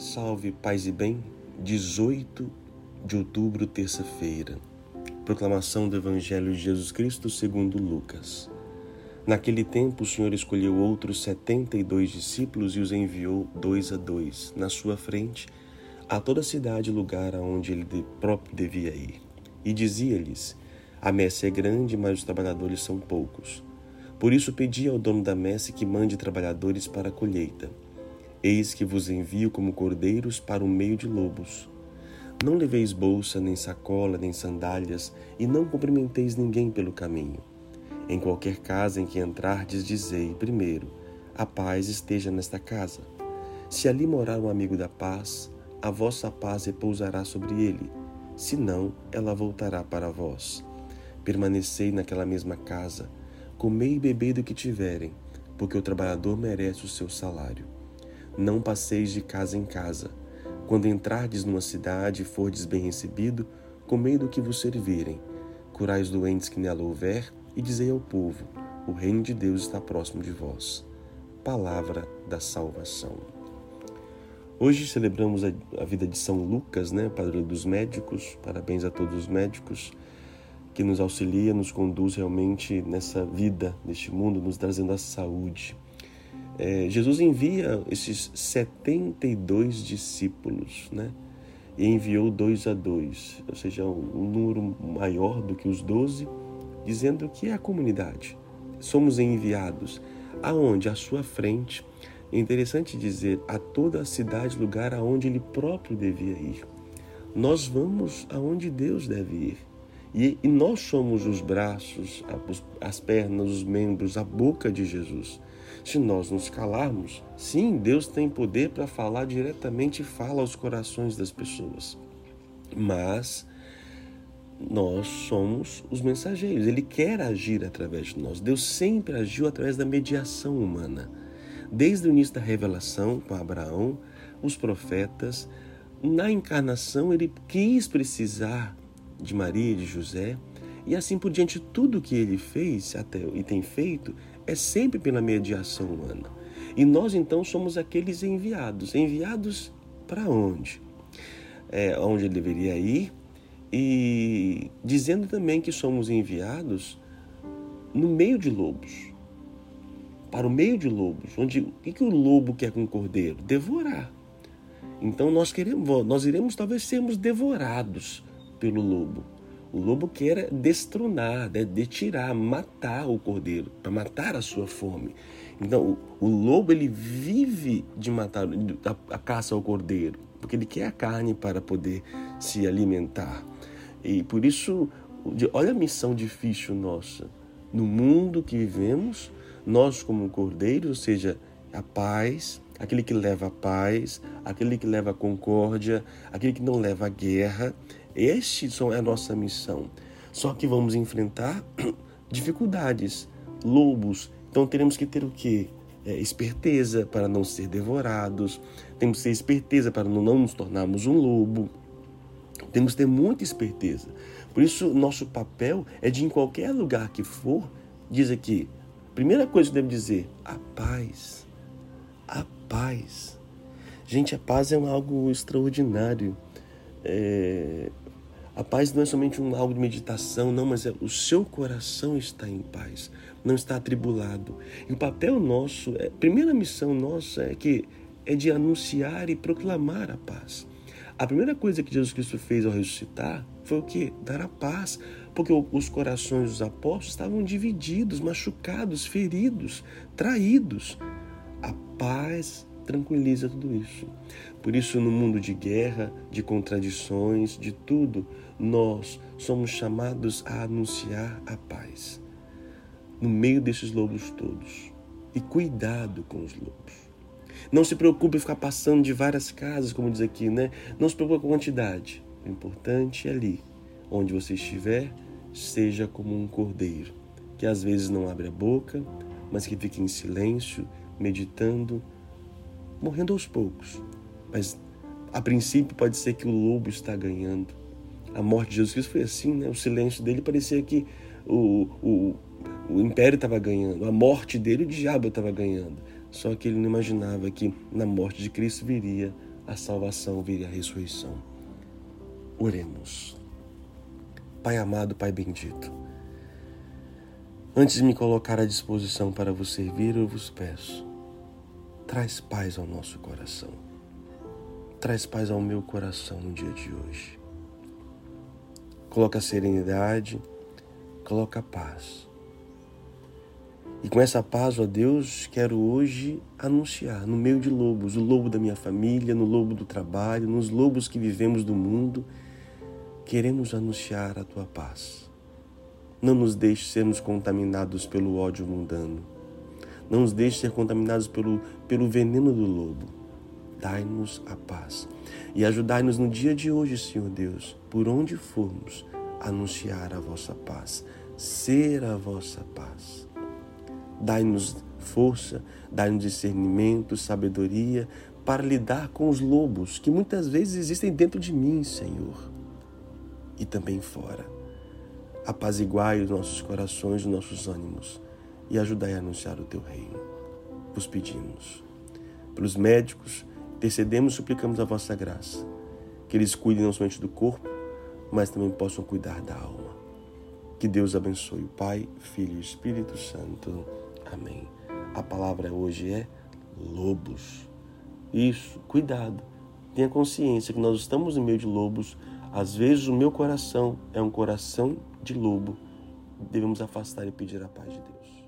Salve, paz e bem. 18 de outubro, terça-feira. Proclamação do Evangelho de Jesus Cristo segundo Lucas. Naquele tempo, o Senhor escolheu outros setenta e dois discípulos e os enviou dois a dois, na sua frente, a toda a cidade lugar aonde ele próprio devia ir. E dizia-lhes: A messe é grande, mas os trabalhadores são poucos. Por isso pedi ao dono da messe que mande trabalhadores para a colheita. Eis que vos envio como cordeiros para o meio de lobos. Não leveis bolsa, nem sacola, nem sandálias, e não cumprimenteis ninguém pelo caminho. Em qualquer casa em que entrardes, dizei, primeiro, a paz esteja nesta casa. Se ali morar um amigo da paz, a vossa paz repousará sobre ele, senão ela voltará para vós. Permanecei naquela mesma casa, comei e bebei do que tiverem, porque o trabalhador merece o seu salário. Não passeis de casa em casa. Quando entrardes numa cidade e fordes bem recebido, comei do que vos servirem. Curai os doentes que nela houver, e dizei ao povo: O reino de Deus está próximo de vós. Palavra da salvação. Hoje celebramos a, vida de São Lucas, né, padre dos médicos. Parabéns a todos os médicos que nos auxilia, nos conduz realmente nessa vida, neste mundo, nos trazendo a saúde é, Jesus envia esses 72 discípulos, né? E enviou dois a dois, ou seja, um, número maior do que os doze, dizendo que é a comunidade. Somos enviados aonde? À sua frente. É interessante dizer a toda a cidade, lugar aonde ele próprio devia ir. Nós vamos aonde Deus deve ir. E, e nós somos os braços, as pernas, os membros, a boca de Jesus. Se nós nos calarmos, sim, Deus tem poder para falar diretamente e fala aos corações das pessoas. Mas nós somos os mensageiros. Ele quer agir através de nós. Deus sempre agiu através da mediação humana. Desde o início da revelação com Abraão, os profetas, na encarnação ele quis precisar de Maria e de José, e assim por diante tudo que ele fez até e tem feito é sempre pela mediação humana. E nós então somos aqueles enviados. Enviados para onde? É, onde deveria ir e dizendo também que somos enviados no meio de lobos. Para o meio de lobos, onde o que, que o lobo quer com o cordeiro? Devorar. Então nós queremos, nós iremos talvez sermos devorados pelo lobo. O lobo quer destronar, né, detirar, matar o cordeiro, para matar a sua fome. Então, o, o, lobo ele vive de matar a, a caça ao cordeiro, porque ele quer a carne para poder se alimentar. E por isso, olha a missão difícil nossa. No mundo que vivemos, nós como cordeiros, ou seja, a paz, aquele que leva a paz, aquele que leva a concórdia, aquele que não leva a guerra, este é a nossa missão. Só que vamos enfrentar dificuldades, lobos. Então teremos que ter o quê? É, esperteza para não ser devorados. Temos que ter esperteza para não nos tornarmos um lobo. Temos que ter muita esperteza. Por isso, nosso papel é de, em qualquer lugar que for, diz aqui, primeira coisa que deve dizer, a paz. A paz. Gente, a paz é algo extraordinário. É, a paz não é somente um algo de meditação, não, mas é o seu coração está em paz, não está atribulado. E o papel nosso, é, a primeira missão nossa é que é de anunciar e proclamar a paz. A primeira coisa que Jesus Cristo fez ao ressuscitar foi o que? Dar a paz, porque os corações dos apóstolos estavam divididos, machucados, feridos, traídos. A paz tranquiliza tudo isso. Por isso, no mundo de guerra, de contradições, de tudo, nós somos chamados a anunciar a paz no meio desses lobos todos. E cuidado com os lobos. Não se preocupe em ficar passando de várias casas, como diz aqui, né? Não se preocupe com a quantidade. O importante é ali, onde você estiver, seja como um cordeiro, que às vezes não abre a boca, mas que fica em silêncio, meditando, morrendo aos poucos. Mas a princípio pode ser que o lobo está ganhando. A morte de Jesus Cristo foi assim, né? O silêncio dele parecia que o, o, o império estava ganhando, a morte dele, o diabo estava ganhando. Só que ele não imaginava que na morte de Cristo viria a salvação, vire a ressurreição. Oremos. Pai amado, Pai bendito, antes de me colocar à disposição para vos servir, eu vos peço, traz paz ao nosso coração. Traz paz ao meu coração no dia de hoje. Coloca serenidade, coloca paz. E com essa paz, ó Deus, quero hoje anunciar no meio de lobos, o lobo da minha família, no lobo do trabalho, nos lobos que vivemos do mundo, queremos anunciar a tua paz. Não nos deixe sermos contaminados pelo ódio mundano. Não nos deixe ser contaminados pelo, pelo veneno do lobo. Dai-nos a paz. E ajudai-nos no dia de hoje, Senhor Deus, por onde formos, anunciar a vossa paz, ser a vossa paz. Dai-nos força, dai-nos discernimento, sabedoria para lidar com os lobos que muitas vezes existem dentro de mim, Senhor e também fora. Apaziguai os nossos corações, os nossos ânimos e ajudai a anunciar o teu reino. Vos pedimos. Pelos médicos, intercedemos e suplicamos a vossa graça, que eles cuidem não somente do corpo, mas também possam cuidar da alma. Que Deus abençoe o Pai, Filho e Espírito Santo. Amém. A palavra hoje é lobos. Isso, cuidado. Tenha consciência que nós estamos no meio de lobos às vezes o meu coração é um coração de lobo. Devemos afastar e pedir a paz de Deus.